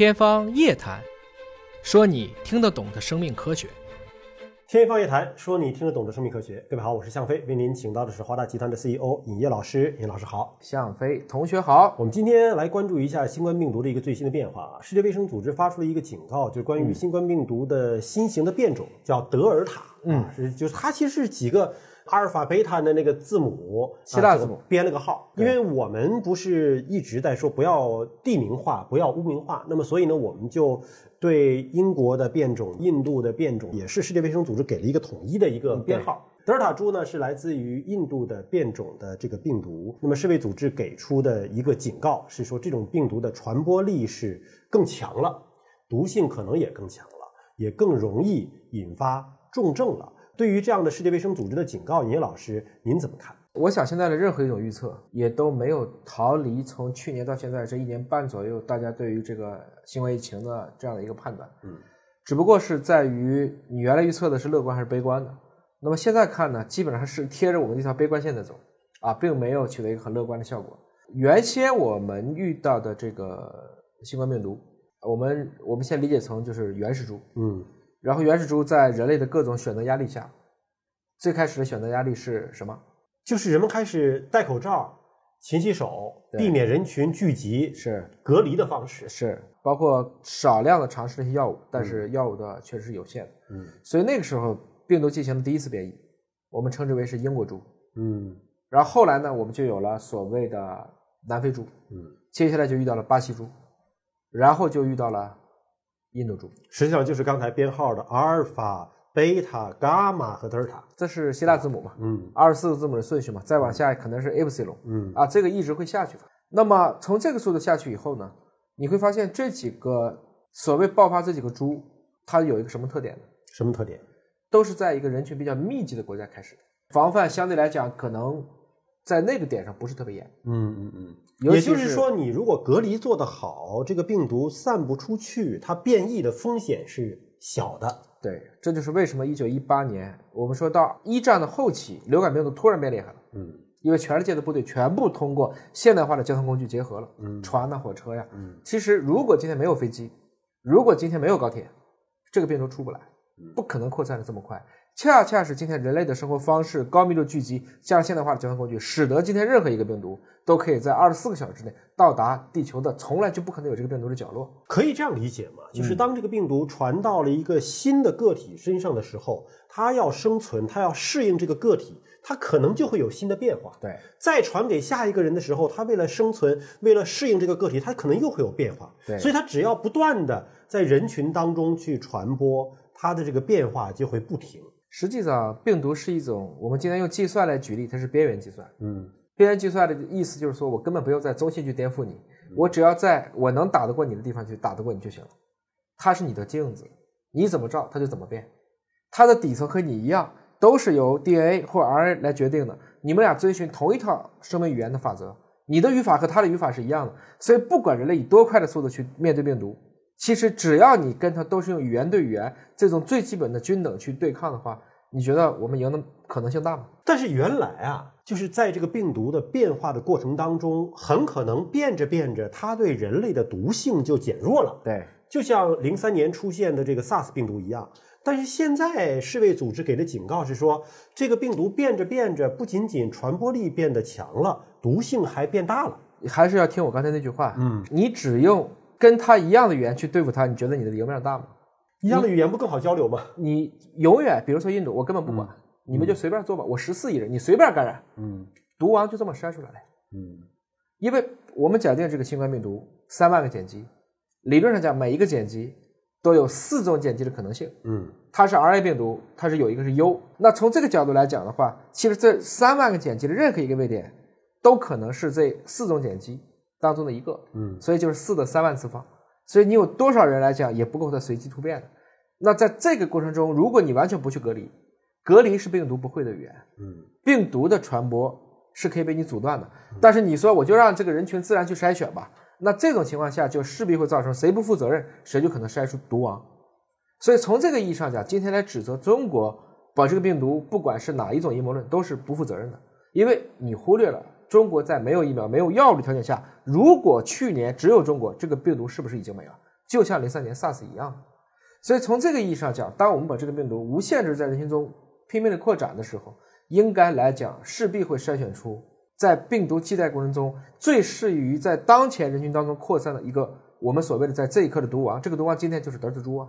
天方夜谭，说你听得懂的生命科学。天方夜谭，说你听得懂的生命科学。各位好，我是向飞，为您请到的是华大集团的 CEO 尹烨老师。尹老师好，向飞同学好。我们今天来关注一下新冠病毒的一个最新的变化啊。世界卫生组织发出了一个警告，就是关于新冠病毒的新型的变种，叫德尔塔。嗯，是就是它其实是几个。阿尔法、贝塔的那个字母，希腊字母编了个号，因为我们不是一直在说不要地名化、不要污名化，那么所以呢，我们就对英国的变种、印度的变种，也是世界卫生组织给了一个统一的一个编号。德尔塔株呢是来自于印度的变种的这个病毒，那么世卫组织给出的一个警告是说，这种病毒的传播力是更强了，毒性可能也更强了，也更容易引发重症了。对于这样的世界卫生组织的警告，尹老师您怎么看？我想现在的任何一种预测也都没有逃离从去年到现在这一年半左右，大家对于这个新冠疫情的这样的一个判断。嗯，只不过是在于你原来预测的是乐观还是悲观的。那么现在看呢，基本上是贴着我们这条悲观线在走啊，并没有取得一个很乐观的效果。原先我们遇到的这个新冠病毒，我们我们先理解成就是原始株。嗯。然后原始株在人类的各种选择压力下，最开始的选择压力是什么？就是人们开始戴口罩、勤洗手、避免人群聚集，是隔离的方式，是包括少量的尝试那些药物，但是药物的确实是有限的。嗯，所以那个时候病毒进行了第一次变异，我们称之为是英国株。嗯，然后后来呢，我们就有了所谓的南非株。嗯，接下来就遇到了巴西株，然后就遇到了。印度株实际上就是刚才编号的阿尔法、贝塔、伽马和德尔塔，这是希腊字母嘛？嗯，二十四个字母的顺序嘛，再往下可能是 epsilon。嗯，啊，这个一直会下去的。那么从这个速度下去以后呢，你会发现这几个所谓爆发这几个株，它有一个什么特点呢？什么特点？都是在一个人群比较密集的国家开始的，防范相对来讲可能在那个点上不是特别严。嗯嗯嗯。也就是说，你如果隔离做得好，这个病毒散不出去，它变异的风险是小的。对，这就是为什么一九一八年我们说到一战的后期，流感病毒突然变厉害了。嗯，因为全世界的部队全部通过现代化的交通工具结合了，嗯，船呐、火车呀。嗯，其实如果今天没有飞机，如果今天没有高铁，这个病毒出不来，不可能扩散的这么快。恰恰是今天人类的生活方式、高密度聚集加上现代化的交通工具，使得今天任何一个病毒都可以在二十四个小时之内到达地球的从来就不可能有这个病毒的角落。可以这样理解吗？就是当这个病毒传到了一个新的个体身上的时候，它要生存，它要适应这个个体，它可能就会有新的变化。对，再传给下一个人的时候，它为了生存，为了适应这个个体，它可能又会有变化。对，所以它只要不断的在人群当中去传播，它的这个变化就会不停。实际上，病毒是一种我们今天用计算来举例，它是边缘计算。嗯，边缘计算的意思就是说我根本不用在中心去颠覆你，我只要在我能打得过你的地方去打得过你就行了。它是你的镜子，你怎么照它就怎么变。它的底层和你一样，都是由 DNA 或 RNA 来决定的。你们俩遵循同一套生命语言的法则，你的语法和它的语法是一样的。所以，不管人类以多快的速度去面对病毒。其实只要你跟他都是用语言对语言这种最基本的均等去对抗的话，你觉得我们赢的可能性大吗？但是原来啊，就是在这个病毒的变化的过程当中，很可能变着变着，它对人类的毒性就减弱了。对，就像零三年出现的这个 SARS 病毒一样。但是现在世卫组织给的警告是说，这个病毒变着变着，不仅仅传播力变得强了，毒性还变大了。还是要听我刚才那句话，嗯，你只用。跟他一样的语言去对付他，你觉得你的赢面大吗？一样的语言不更好交流吗？你永远，比如说印度，我根本不管，你们就随便做吧。我十四亿人，你随便感染，嗯，毒王就这么筛出来了，嗯，因为我们假定这个新冠病毒三万个碱基，理论上讲每一个碱基都有四种碱基的可能性，嗯，它是 RNA 病毒，它是有一个是 U，那从这个角度来讲的话，其实这三万个碱基的任何一个位点都可能是这四种碱基。当中的一个，嗯，所以就是四的三万次方，所以你有多少人来讲也不够它随机突变的。那在这个过程中，如果你完全不去隔离，隔离是病毒不会的语言，嗯，病毒的传播是可以被你阻断的。但是你说我就让这个人群自然去筛选吧，那这种情况下就势必会造成谁不负责任，谁就可能筛出毒王。所以从这个意义上讲，今天来指责中国把这个病毒，不管是哪一种阴谋论，都是不负责任的，因为你忽略了。中国在没有疫苗、没有药物的条件下，如果去年只有中国，这个病毒是不是已经没了？就像零三年 SARS 一样。所以从这个意义上讲，当我们把这个病毒无限制在人群中拼命的扩展的时候，应该来讲势必会筛选出在病毒替代过程中最适于在当前人群当中扩散的一个我们所谓的在这一刻的毒王。这个毒王今天就是德尔塔株啊。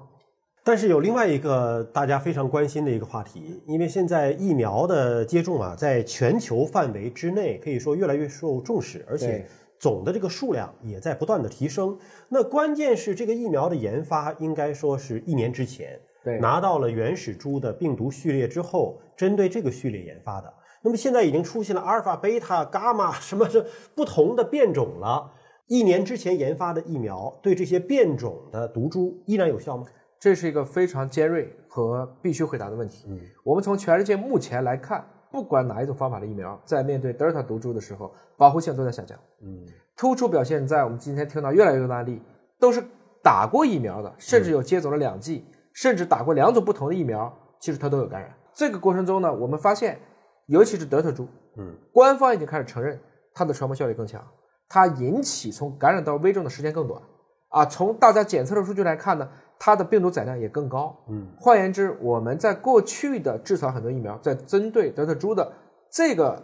但是有另外一个大家非常关心的一个话题，因为现在疫苗的接种啊，在全球范围之内可以说越来越受重视，而且总的这个数量也在不断的提升。那关键是这个疫苗的研发，应该说是一年之前对拿到了原始株的病毒序列之后，针对这个序列研发的。那么现在已经出现了阿尔法、贝塔、伽马 什么这不同的变种了。一年之前研发的疫苗对这些变种的毒株依然有效吗？这是一个非常尖锐和必须回答的问题。嗯，我们从全世界目前来看，不管哪一种方法的疫苗，在面对德尔塔毒株的时候，保护性都在下降。嗯，突出表现在我们今天听到越来越多的案例，都是打过疫苗的，甚至有接种了两剂，甚至打过两种不同的疫苗，其实它都有感染。这个过程中呢，我们发现，尤其是德尔塔株，嗯，官方已经开始承认它的传播效率更强，它引起从感染到危重的时间更短。啊，从大家检测的数据来看呢，它的病毒载量也更高。嗯，换言之，我们在过去的至少很多疫苗在针对德尔塔株的这个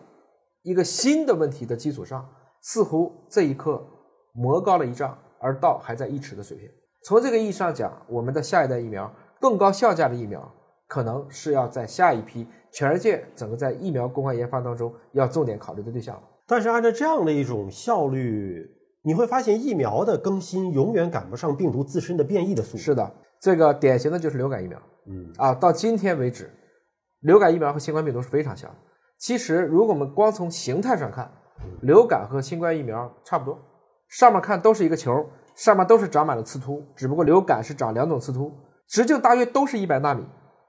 一个新的问题的基础上，似乎这一刻魔高了一丈，而道还在一尺的水平。从这个意义上讲，我们的下一代疫苗更高效价的疫苗，可能是要在下一批全世界整个在疫苗公开研发当中要重点考虑的对象了。但是按照这样的一种效率，你会发现疫苗的更新永远赶不上病毒自身的变异的速度。是的，这个典型的就是流感疫苗。嗯啊，到今天为止，流感疫苗和新冠病毒是非常像的。其实，如果我们光从形态上看，流感和新冠疫苗差不多，上面看都是一个球，上面都是长满了刺突，只不过流感是长两种刺突，直径大约都是一百纳米，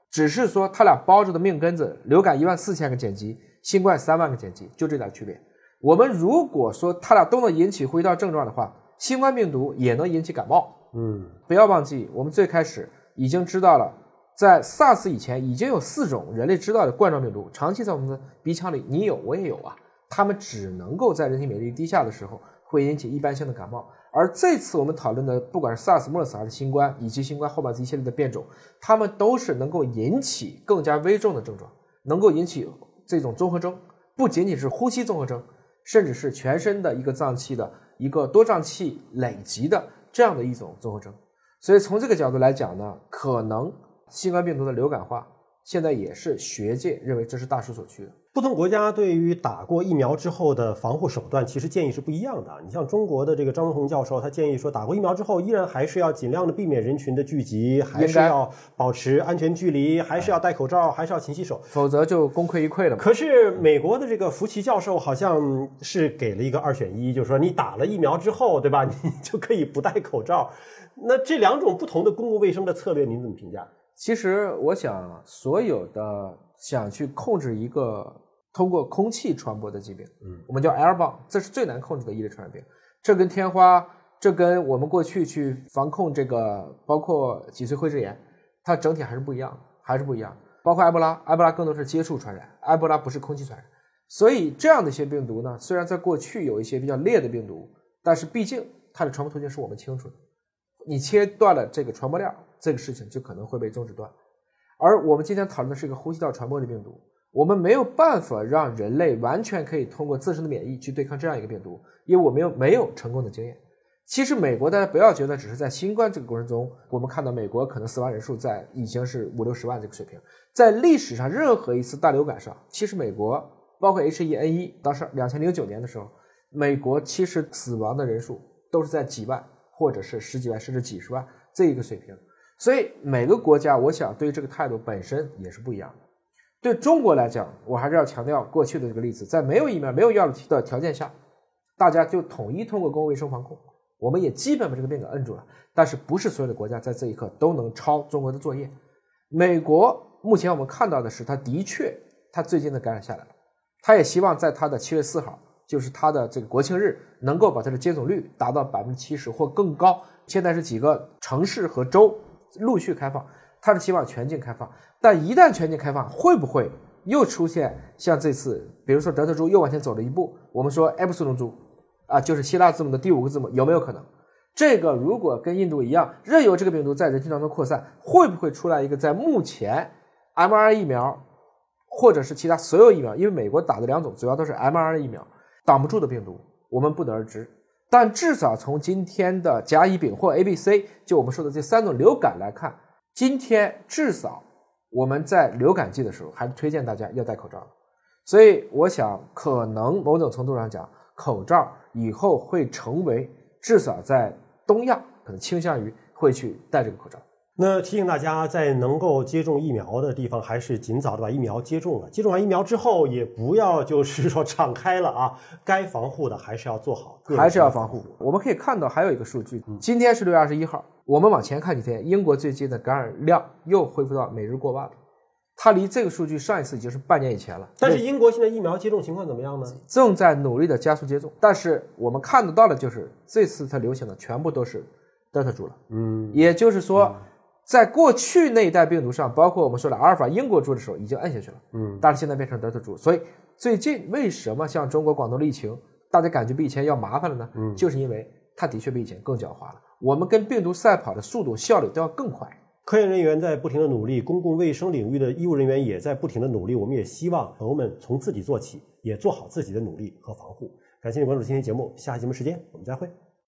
只是说它俩包着的命根子，流感一万四千个碱基，新冠三万个碱基，就这点区别。我们如果说它俩都能引起呼吸道症状的话，新冠病毒也能引起感冒。嗯不要忘记，我们最开始已经知道了，在 SARS 以前已经有四种人类知道的冠状病毒，长期在我们的鼻腔里，你有我也有啊。它们只能够在人体免疫力低下的时候会引起一般性的感冒，而这次我们讨论的，不管是 SARS、MERS 还是新冠，以及新冠后半一系列的变种，它们都是能够引起更加危重的症状，能够引起这种综合征，不仅仅是呼吸综合征，甚至是全身的一个脏器的一个多脏器累积的这样的一种综合征。所以从这个角度来讲呢，可能新冠病毒的流感化，现在也是学界认为这是大势所趋的。不同国家对于打过疫苗之后的防护手段，其实建议是不一样的。你像中国的这个张文宏教授，他建议说，打过疫苗之后，依然还是要尽量的避免人群的聚集，还是要保持安全距离，还是要戴口罩，还是要勤洗手。否则就功亏一篑了。可是美国的这个福奇教授好像是给了一个二选一，就是说你打了疫苗之后，对吧？你就可以不戴口罩。那这两种不同的公共卫生的策略，您怎么评价？其实我想，所有的想去控制一个通过空气传播的疾病，嗯，我们叫 airborne，这是最难控制的一类传染病。这跟天花，这跟我们过去去防控这个，包括脊髓灰质炎，它整体还是不一样，还是不一样。包括埃博拉，埃博拉更多是接触传染，埃博拉不是空气传染。所以这样的一些病毒呢，虽然在过去有一些比较烈的病毒，但是毕竟它的传播途径是我们清楚的。你切断了这个传播链，这个事情就可能会被终止断。而我们今天讨论的是一个呼吸道传播的病毒，我们没有办法让人类完全可以通过自身的免疫去对抗这样一个病毒，因为我们又没有成功的经验。其实美国大家不要觉得只是在新冠这个过程中，我们看到美国可能死亡人数在已经是五六十万这个水平，在历史上任何一次大流感上，其实美国包括 H1N1，当时两千零九年的时候，美国其实死亡的人数都是在几万。或者是十几万甚至几十万这一个水平，所以每个国家，我想对于这个态度本身也是不一样的。对中国来讲，我还是要强调过去的这个例子，在没有疫苗、没有药物的条件下，大家就统一通过公共卫生防控，我们也基本把这个病给摁住了。但是不是所有的国家在这一刻都能抄中国的作业？美国目前我们看到的是，它的确，它最近的感染下来了，它也希望在它的七月四号。就是它的这个国庆日能够把它的接种率达到百分之七十或更高。现在是几个城市和州陆续开放，它是希望全境开放。但一旦全境开放，会不会又出现像这次，比如说德尔塔株又往前走了一步？我们说 Epsilon 株啊，就是希腊字母的第五个字母，有没有可能？这个如果跟印度一样，任由这个病毒在人群当中扩散，会不会出来一个在目前 m r 疫苗或者是其他所有疫苗，因为美国打的两种主要都是 m r 疫苗，挡不住的病毒，我们不得而知。但至少从今天的甲乙丙或 A、B、C，就我们说的这三种流感来看，今天至少我们在流感季的时候还是推荐大家要戴口罩。所以我想，可能某种程度上讲，口罩以后会成为至少在东亚可能倾向于会去戴这个口罩。那提醒大家，在能够接种疫苗的地方，还是尽早的把疫苗接种了。接种完疫苗之后，也不要就是说敞开了啊，该防护的还是要做好，还是要防护。我们可以看到还有一个数据，今天是六月二十一号，我们往前看几天，英国最近的感染量又恢复到每日过万了。它离这个数据上一次已经是半年以前了。但是英国现在疫苗接种情况怎么样呢？正在努力的加速接种，但是我们看得到的就是这次它流行的全部都是德尔塔株了。嗯，也就是说。在过去那一代病毒上，包括我们说的阿尔法英国株的时候，已经摁下去了。嗯，但是现在变成德尔塔株，所以最近为什么像中国广东的疫情，大家感觉比以前要麻烦了呢？嗯，就是因为它的确比以前更狡猾了。我们跟病毒赛跑的速度、效率都要更快。科研人员在不停的努力，公共卫生领域的医务人员也在不停的努力。我们也希望朋友们从自己做起，也做好自己的努力和防护。感谢你关注今天节目，下期节目时间我们再会。